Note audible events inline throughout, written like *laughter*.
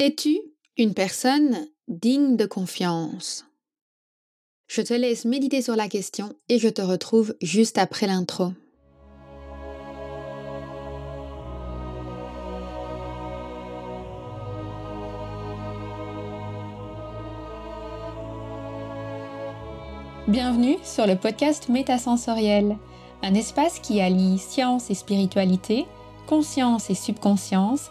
Es-tu une personne digne de confiance? Je te laisse méditer sur la question et je te retrouve juste après l'intro. Bienvenue sur le podcast Métasensoriel, un espace qui allie science et spiritualité, conscience et subconscience,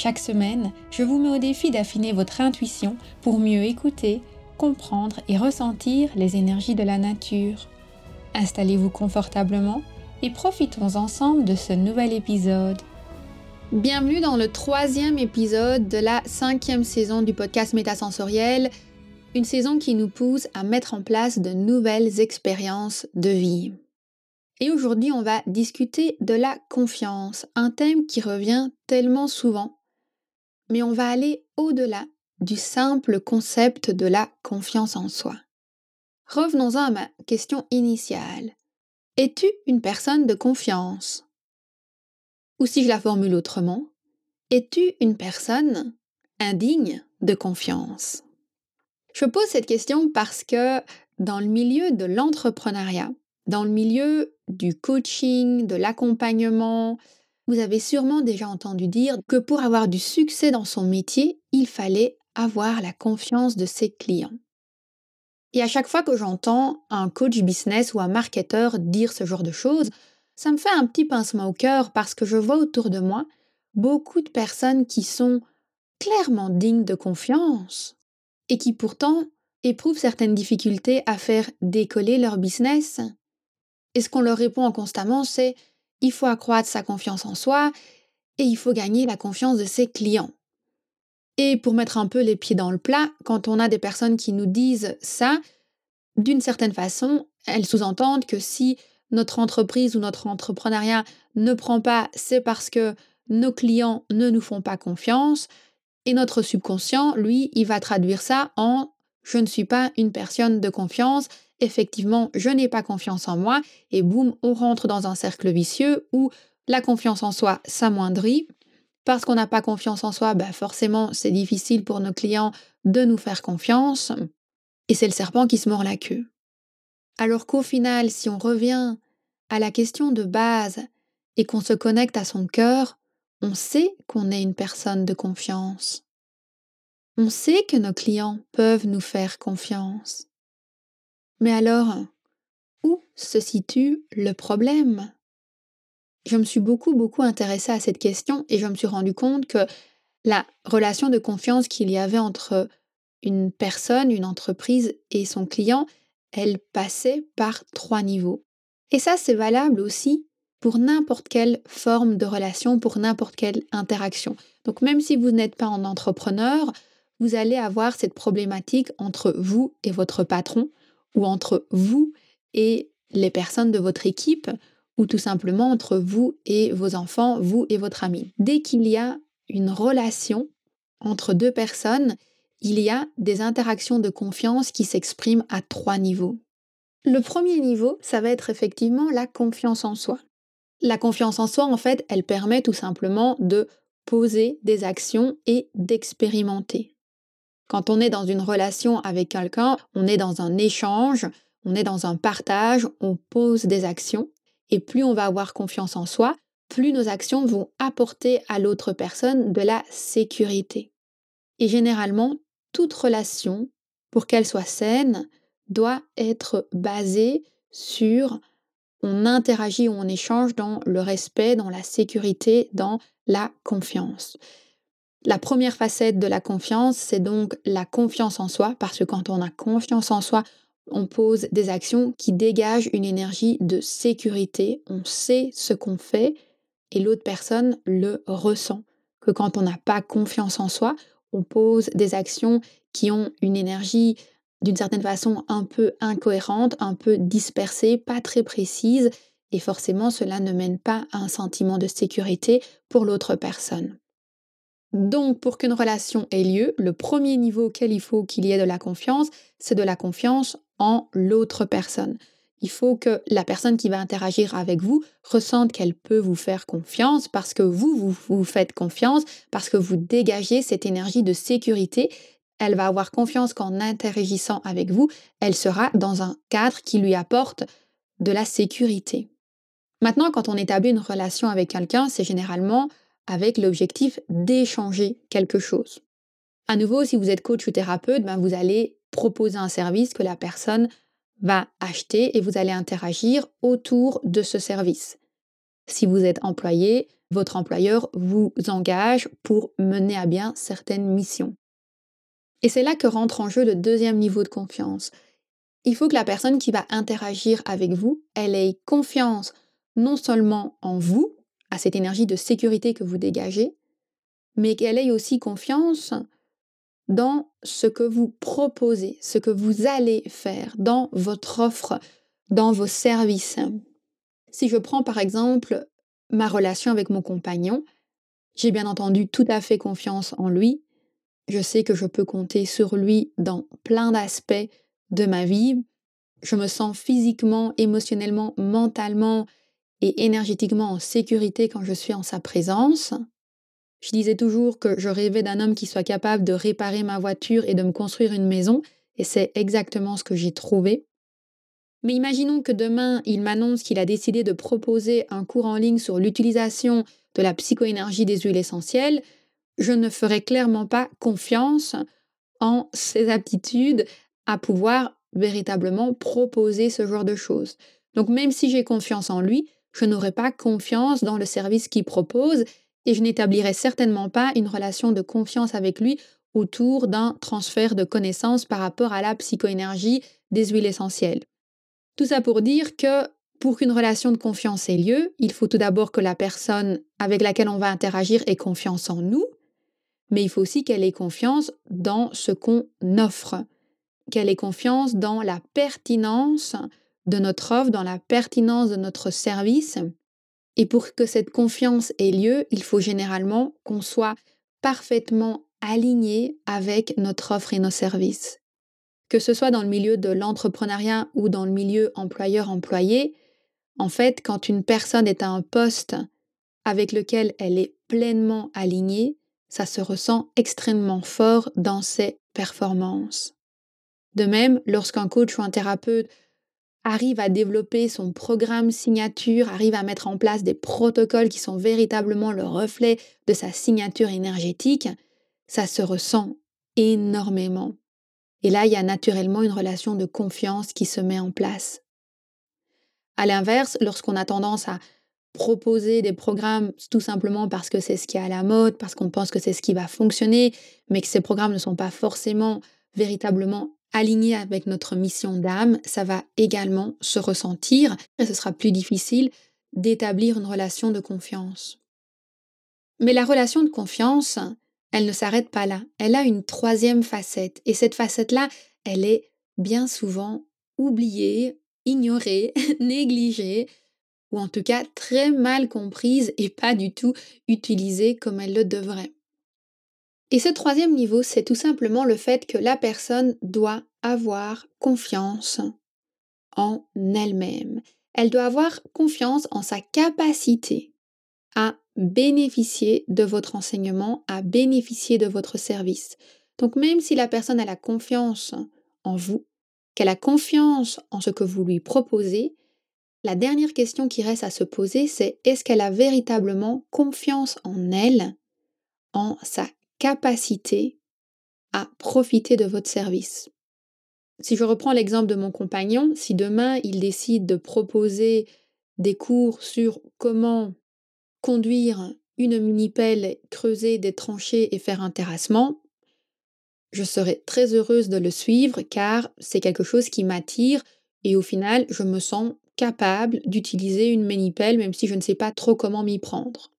Chaque semaine, je vous mets au défi d'affiner votre intuition pour mieux écouter, comprendre et ressentir les énergies de la nature. Installez-vous confortablement et profitons ensemble de ce nouvel épisode. Bienvenue dans le troisième épisode de la cinquième saison du podcast Métasensoriel, une saison qui nous pousse à mettre en place de nouvelles expériences de vie. Et aujourd'hui, on va discuter de la confiance, un thème qui revient tellement souvent, mais on va aller au-delà du simple concept de la confiance en soi. Revenons-en à ma question initiale. Es-tu une personne de confiance? Ou si je la formule autrement, es-tu une personne indigne de confiance? Je pose cette question parce que dans le milieu de l'entrepreneuriat, dans le milieu du coaching, de l'accompagnement, vous avez sûrement déjà entendu dire que pour avoir du succès dans son métier, il fallait avoir la confiance de ses clients. Et à chaque fois que j'entends un coach business ou un marketeur dire ce genre de choses, ça me fait un petit pincement au cœur parce que je vois autour de moi beaucoup de personnes qui sont clairement dignes de confiance et qui pourtant éprouvent certaines difficultés à faire décoller leur business et ce qu'on leur répond constamment, c'est il faut accroître sa confiance en soi et il faut gagner la confiance de ses clients. Et pour mettre un peu les pieds dans le plat, quand on a des personnes qui nous disent ça, d'une certaine façon, elles sous-entendent que si notre entreprise ou notre entrepreneuriat ne prend pas, c'est parce que nos clients ne nous font pas confiance. Et notre subconscient, lui, il va traduire ça en je ne suis pas une personne de confiance effectivement, je n'ai pas confiance en moi, et boum, on rentre dans un cercle vicieux où la confiance en soi s'amoindrit. Parce qu'on n'a pas confiance en soi, bah forcément, c'est difficile pour nos clients de nous faire confiance, et c'est le serpent qui se mord la queue. Alors qu'au final, si on revient à la question de base et qu'on se connecte à son cœur, on sait qu'on est une personne de confiance. On sait que nos clients peuvent nous faire confiance. Mais alors, où se situe le problème? Je me suis beaucoup, beaucoup intéressée à cette question et je me suis rendu compte que la relation de confiance qu'il y avait entre une personne, une entreprise et son client, elle passait par trois niveaux. Et ça, c'est valable aussi pour n'importe quelle forme de relation, pour n'importe quelle interaction. Donc même si vous n'êtes pas un entrepreneur, vous allez avoir cette problématique entre vous et votre patron, ou entre vous et les personnes de votre équipe, ou tout simplement entre vous et vos enfants, vous et votre ami. Dès qu'il y a une relation entre deux personnes, il y a des interactions de confiance qui s'expriment à trois niveaux. Le premier niveau, ça va être effectivement la confiance en soi. La confiance en soi, en fait, elle permet tout simplement de poser des actions et d'expérimenter. Quand on est dans une relation avec quelqu'un, on est dans un échange, on est dans un partage, on pose des actions. Et plus on va avoir confiance en soi, plus nos actions vont apporter à l'autre personne de la sécurité. Et généralement, toute relation, pour qu'elle soit saine, doit être basée sur on interagit ou on échange dans le respect, dans la sécurité, dans la confiance. La première facette de la confiance, c'est donc la confiance en soi, parce que quand on a confiance en soi, on pose des actions qui dégagent une énergie de sécurité, on sait ce qu'on fait et l'autre personne le ressent. Que quand on n'a pas confiance en soi on pose des actions qui ont une énergie d'une certaine façon un peu incohérente, un peu dispersée, pas très précise, et forcément cela ne mène pas à un sentiment de sécurité pour l'autre personne. Donc pour qu'une relation ait lieu, le premier niveau auquel il faut qu'il y ait de la confiance, c'est de la confiance en l'autre personne. Il faut que la personne qui va interagir avec vous ressente qu'elle peut vous faire confiance parce que vous, vous vous faites confiance, parce que vous dégagez cette énergie de sécurité. Elle va avoir confiance qu'en interagissant avec vous, elle sera dans un cadre qui lui apporte de la sécurité. Maintenant, quand on établit une relation avec quelqu'un, c'est généralement avec l'objectif d'échanger quelque chose. À nouveau, si vous êtes coach ou thérapeute, ben vous allez proposer un service que la personne va acheter et vous allez interagir autour de ce service. Si vous êtes employé, votre employeur vous engage pour mener à bien certaines missions. Et c'est là que rentre en jeu le deuxième niveau de confiance. Il faut que la personne qui va interagir avec vous, elle ait confiance non seulement en vous, à cette énergie de sécurité que vous dégagez, mais qu'elle ait aussi confiance dans ce que vous proposez, ce que vous allez faire, dans votre offre, dans vos services. Si je prends par exemple ma relation avec mon compagnon, j'ai bien entendu tout à fait confiance en lui. Je sais que je peux compter sur lui dans plein d'aspects de ma vie. Je me sens physiquement, émotionnellement, mentalement et énergétiquement en sécurité quand je suis en sa présence. Je disais toujours que je rêvais d'un homme qui soit capable de réparer ma voiture et de me construire une maison, et c'est exactement ce que j'ai trouvé. Mais imaginons que demain, il m'annonce qu'il a décidé de proposer un cours en ligne sur l'utilisation de la psychoénergie des huiles essentielles. Je ne ferai clairement pas confiance en ses aptitudes à pouvoir véritablement proposer ce genre de choses. Donc même si j'ai confiance en lui, je n'aurai pas confiance dans le service qu'il propose et je n'établirai certainement pas une relation de confiance avec lui autour d'un transfert de connaissances par rapport à la psychoénergie des huiles essentielles. Tout ça pour dire que pour qu'une relation de confiance ait lieu, il faut tout d'abord que la personne avec laquelle on va interagir ait confiance en nous, mais il faut aussi qu'elle ait confiance dans ce qu'on offre, qu'elle ait confiance dans la pertinence de notre offre, dans la pertinence de notre service. Et pour que cette confiance ait lieu, il faut généralement qu'on soit parfaitement aligné avec notre offre et nos services. Que ce soit dans le milieu de l'entrepreneuriat ou dans le milieu employeur-employé, en fait, quand une personne est à un poste avec lequel elle est pleinement alignée, ça se ressent extrêmement fort dans ses performances. De même, lorsqu'un coach ou un thérapeute arrive à développer son programme signature, arrive à mettre en place des protocoles qui sont véritablement le reflet de sa signature énergétique, ça se ressent énormément. Et là, il y a naturellement une relation de confiance qui se met en place. À l'inverse, lorsqu'on a tendance à proposer des programmes tout simplement parce que c'est ce qui est à la mode, parce qu'on pense que c'est ce qui va fonctionner, mais que ces programmes ne sont pas forcément véritablement aligné avec notre mission d'âme, ça va également se ressentir et ce sera plus difficile d'établir une relation de confiance. Mais la relation de confiance, elle ne s'arrête pas là. Elle a une troisième facette et cette facette-là, elle est bien souvent oubliée, ignorée, *laughs* négligée ou en tout cas très mal comprise et pas du tout utilisée comme elle le devrait. Et ce troisième niveau, c'est tout simplement le fait que la personne doit avoir confiance en elle-même. Elle doit avoir confiance en sa capacité à bénéficier de votre enseignement, à bénéficier de votre service. Donc même si la personne a la confiance en vous, qu'elle a confiance en ce que vous lui proposez, la dernière question qui reste à se poser, c'est est-ce qu'elle a véritablement confiance en elle, en sa capacité à profiter de votre service. Si je reprends l'exemple de mon compagnon, si demain il décide de proposer des cours sur comment conduire une mini-pelle, creuser des tranchées et faire un terrassement, je serais très heureuse de le suivre car c'est quelque chose qui m'attire et au final je me sens capable d'utiliser une mini-pelle même si je ne sais pas trop comment m'y prendre.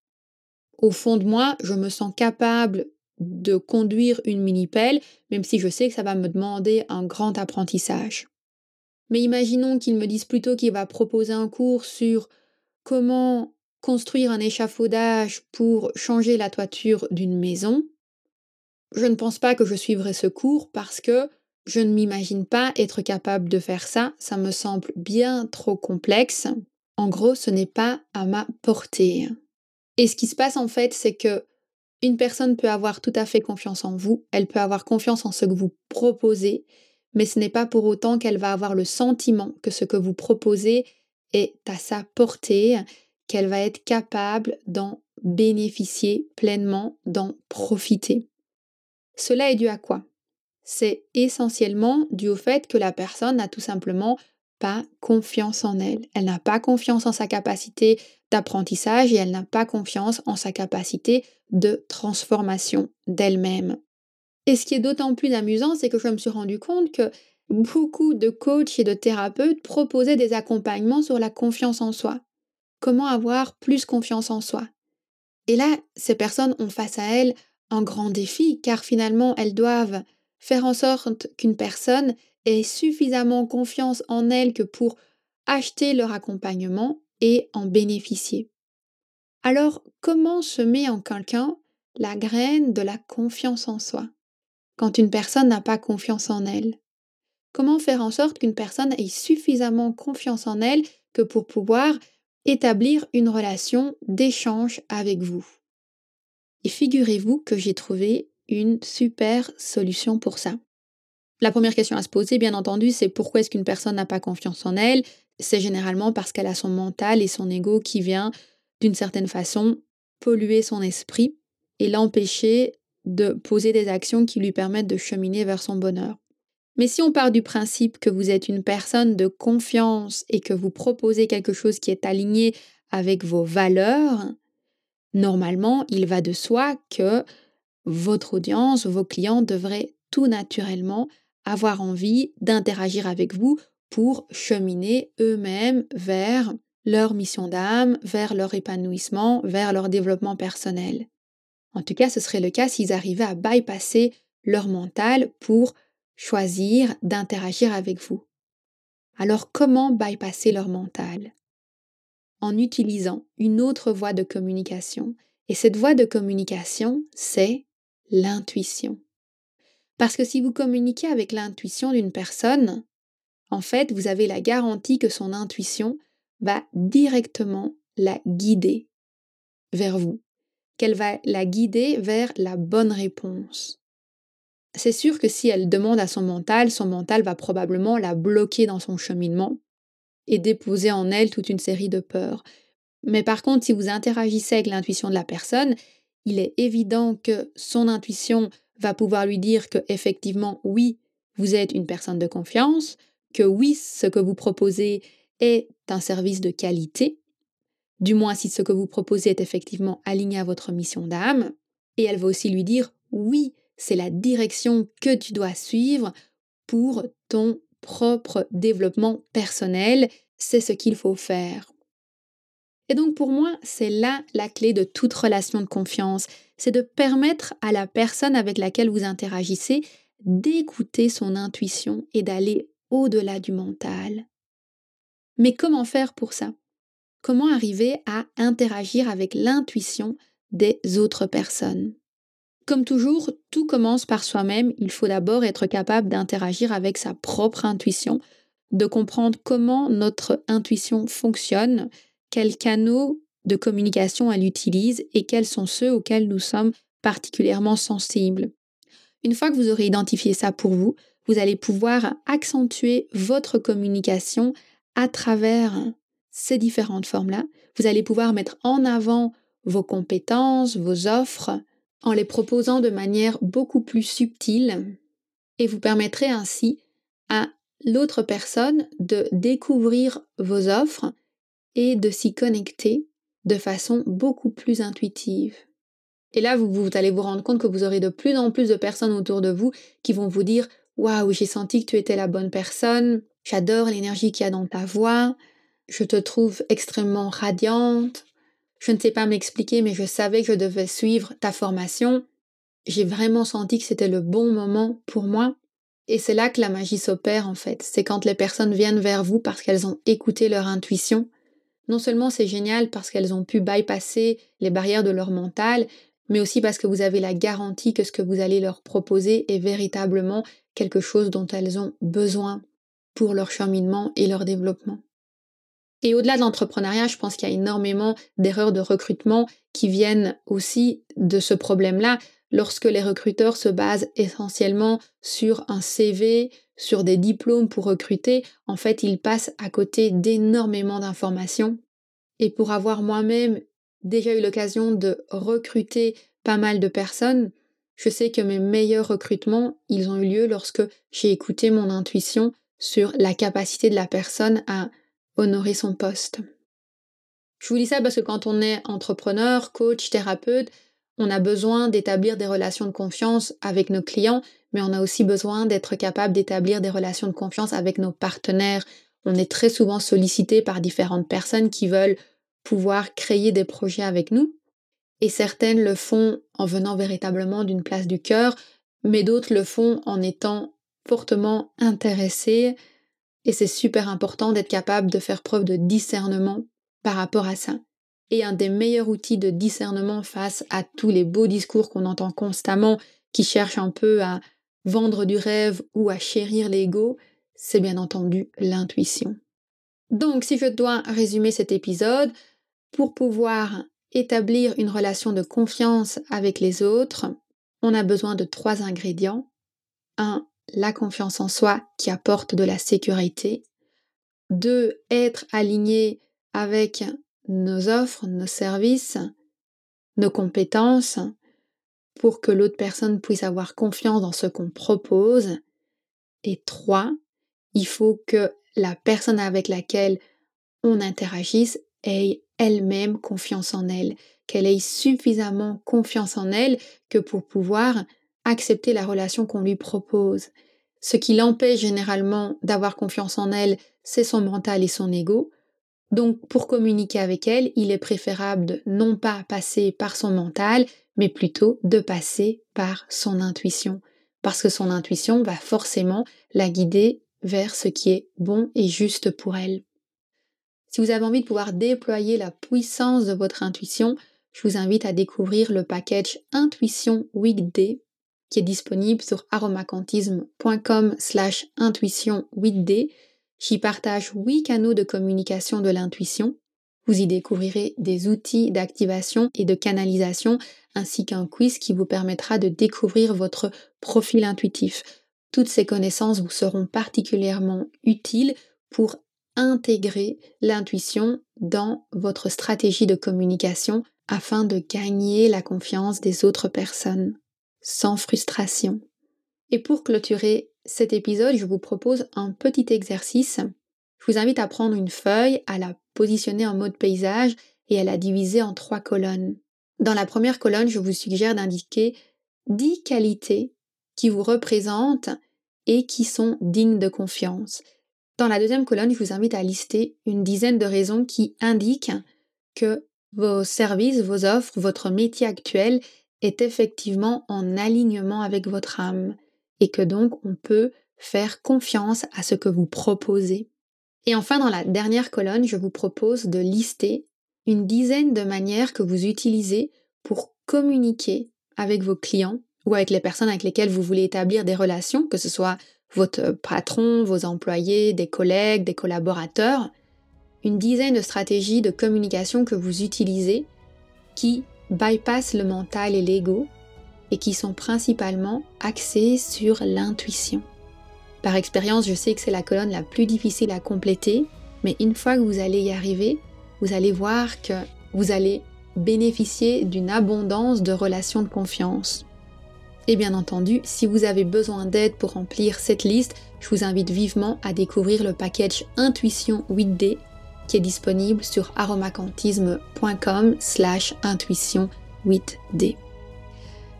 Au fond de moi, je me sens capable de conduire une mini-pelle, même si je sais que ça va me demander un grand apprentissage. Mais imaginons qu'il me dise plutôt qu'il va proposer un cours sur comment construire un échafaudage pour changer la toiture d'une maison. Je ne pense pas que je suivrai ce cours parce que je ne m'imagine pas être capable de faire ça, ça me semble bien trop complexe. En gros, ce n'est pas à ma portée. Et ce qui se passe en fait, c'est que une personne peut avoir tout à fait confiance en vous, elle peut avoir confiance en ce que vous proposez, mais ce n'est pas pour autant qu'elle va avoir le sentiment que ce que vous proposez est à sa portée, qu'elle va être capable d'en bénéficier pleinement, d'en profiter. Cela est dû à quoi? C'est essentiellement dû au fait que la personne n'a tout simplement pas confiance en elle. Elle n'a pas confiance en sa capacité d'apprentissage et elle n'a pas confiance en sa capacité de transformation d'elle-même. Et ce qui est d'autant plus amusant, c'est que je me suis rendu compte que beaucoup de coachs et de thérapeutes proposaient des accompagnements sur la confiance en soi. Comment avoir plus confiance en soi? Et là, ces personnes ont face à elles un grand défi, car finalement, elles doivent faire en sorte qu'une personne ait suffisamment confiance en elle que pour acheter leur accompagnement et en bénéficier. Alors, comment se met en quelqu'un la graine de la confiance en soi quand une personne n'a pas confiance en elle? Comment faire en sorte qu'une personne ait suffisamment confiance en elle que pour pouvoir établir une relation d'échange avec vous? Et figurez-vous que j'ai trouvé une super solution pour ça. La première question à se poser, bien entendu, c'est pourquoi est-ce qu'une personne n'a pas confiance en elle? C'est généralement parce qu'elle a son mental et son ego qui vient, d'une certaine façon, polluer son esprit et l'empêcher de poser des actions qui lui permettent de cheminer vers son bonheur. Mais si on part du principe que vous êtes une personne de confiance et que vous proposez quelque chose qui est aligné avec vos valeurs, normalement, il va de soi que votre audience, vos clients devraient tout naturellement avoir envie d'interagir avec vous pour cheminer eux-mêmes vers leur mission d'âme, vers leur épanouissement, vers leur développement personnel. En tout cas, ce serait le cas s'ils arrivaient à bypasser leur mental pour choisir d'interagir avec vous. Alors comment bypasser leur mental? En utilisant une autre voie de communication. Et cette voie de communication, c'est l'intuition. Parce que si vous communiquez avec l'intuition d'une personne, en fait, vous avez la garantie que son intuition va directement la guider vers vous qu'elle va la guider vers la bonne réponse. C'est sûr que si elle demande à son mental, son mental va probablement la bloquer dans son cheminement et déposer en elle toute une série de peurs. Mais par contre, si vous interagissez avec l'intuition de la personne, il est évident que son intuition va pouvoir lui dire que effectivement oui, vous êtes une personne de confiance, que oui, ce que vous proposez est un service de qualité. Du moins si ce que vous proposez est effectivement aligné à votre mission d'âme, et elle va aussi lui dire oui, c'est la direction que tu dois suivre pour ton propre développement personnel, c'est ce qu'il faut faire. Et donc pour moi, c'est là la clé de toute relation de confiance, c'est de permettre à la personne avec laquelle vous interagissez d'écouter son intuition et d'aller au-delà du mental. Mais comment faire pour ça? Comment arriver à interagir avec l'intuition des autres personnes? Comme toujours, tout commence par soi-même. Il faut d'abord être capable d'interagir avec sa propre intuition, de comprendre comment notre intuition fonctionne, quels canaux de communication elle utilise et quels sont ceux auxquels nous sommes particulièrement sensibles. Une fois que vous aurez identifié ça pour vous, vous allez pouvoir accentuer votre communication à travers ces différentes formes-là, vous allez pouvoir mettre en avant vos compétences, vos offres, en les proposant de manière beaucoup plus subtile et vous permettrez ainsi à l'autre personne de découvrir vos offres et de s'y connecter de façon beaucoup plus intuitive. Et là, vous, allez vous rendre compte que vous aurez de plus en plus de personnes autour de vous qui vont vous dire Waouh, j'ai senti que tu étais la bonne personne, j'adore l'énergie qu'il y a dans ta voix, je te trouve extrêmement radiante. Je ne sais pas m'expliquer, mais je savais que je devais suivre ta formation. j'ai vraiment senti que c'était le bon moment pour moi. Et c'est là que la magie s'opère en fait. C'est quand les personnes viennent vers vous parce qu'elles ont écouté leur intuition. Non seulement c'est génial parce qu'elles ont pu bypasser les barrières de leur mental, mais aussi parce que vous avez la garantie que ce que vous allez leur proposer est véritablement quelque chose dont elles ont besoin pour leur cheminement et leur développement. Et au-delà de l'entrepreneuriat, je pense qu'il y a énormément d'erreurs de recrutement qui viennent aussi de ce problème-là, lorsque les recruteurs se basent essentiellement sur un CV, sur des diplômes pour recruter, en fait, ils passent à côté d'énormément d'informations. Et pour avoir moi-même déjà eu l'occasion de recruter pas mal de personnes, je sais que mes meilleurs recrutements, ils ont eu lieu lorsque j'ai écouté mon intuition sur la capacité de la personne à honorer son poste. Je vous dis ça parce que quand on est entrepreneur, coach, thérapeute, on a besoin d'établir des relations de confiance avec nos clients, mais on a aussi besoin d'être capable d'établir des relations de confiance avec nos partenaires. On est très souvent sollicité par différentes personnes qui veulent pouvoir créer des projets avec nous. Et certaines le font en venant véritablement d'une place du cœur, mais d'autres le font en étant fortement intéressées. Et c'est super important d'être capable de faire preuve de discernement par rapport à ça. Et un des meilleurs outils de discernement face à tous les beaux discours qu'on entend constamment, qui cherchent un peu à vendre du rêve ou à chérir l'ego, c'est bien entendu l'intuition. Donc, si je dois résumer cet épisode, pour pouvoir établir une relation de confiance avec les autres, on a besoin de trois ingrédients. Un, la confiance en soi qui apporte de la sécurité. Deux, être aligné avec nos offres, nos services, nos compétences pour que l'autre personne puisse avoir confiance dans ce qu'on propose. Et trois, il faut que la personne avec laquelle on interagisse ait elle-même confiance en elle, qu'elle ait suffisamment confiance en elle que pour pouvoir accepter la relation qu'on lui propose. Ce qui l'empêche généralement d'avoir confiance en elle, c'est son mental et son ego. Donc pour communiquer avec elle, il est préférable de non pas passer par son mental, mais plutôt de passer par son intuition. Parce que son intuition va forcément la guider vers ce qui est bon et juste pour elle. Si vous avez envie de pouvoir déployer la puissance de votre intuition, je vous invite à découvrir le package Intuition Weekday qui est disponible sur aromacantisme.com slash intuition weekday. J'y partage 8 canaux de communication de l'intuition. Vous y découvrirez des outils d'activation et de canalisation ainsi qu'un quiz qui vous permettra de découvrir votre profil intuitif. Toutes ces connaissances vous seront particulièrement utiles pour intégrer l'intuition dans votre stratégie de communication afin de gagner la confiance des autres personnes sans frustration. Et pour clôturer cet épisode, je vous propose un petit exercice. Je vous invite à prendre une feuille, à la positionner en mode paysage et à la diviser en trois colonnes. Dans la première colonne, je vous suggère d'indiquer 10 qualités qui vous représentent et qui sont dignes de confiance. Dans la deuxième colonne, je vous invite à lister une dizaine de raisons qui indiquent que vos services, vos offres, votre métier actuel est effectivement en alignement avec votre âme et que donc on peut faire confiance à ce que vous proposez. Et enfin, dans la dernière colonne, je vous propose de lister une dizaine de manières que vous utilisez pour communiquer avec vos clients ou avec les personnes avec lesquelles vous voulez établir des relations, que ce soit votre patron, vos employés, des collègues, des collaborateurs, une dizaine de stratégies de communication que vous utilisez qui bypassent le mental et l'ego et qui sont principalement axées sur l'intuition. Par expérience, je sais que c'est la colonne la plus difficile à compléter, mais une fois que vous allez y arriver, vous allez voir que vous allez bénéficier d'une abondance de relations de confiance. Et bien entendu, si vous avez besoin d'aide pour remplir cette liste, je vous invite vivement à découvrir le package Intuition 8D qui est disponible sur aromacantisme.com slash intuition 8D.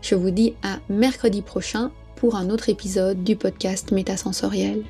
Je vous dis à mercredi prochain pour un autre épisode du podcast Métasensoriel.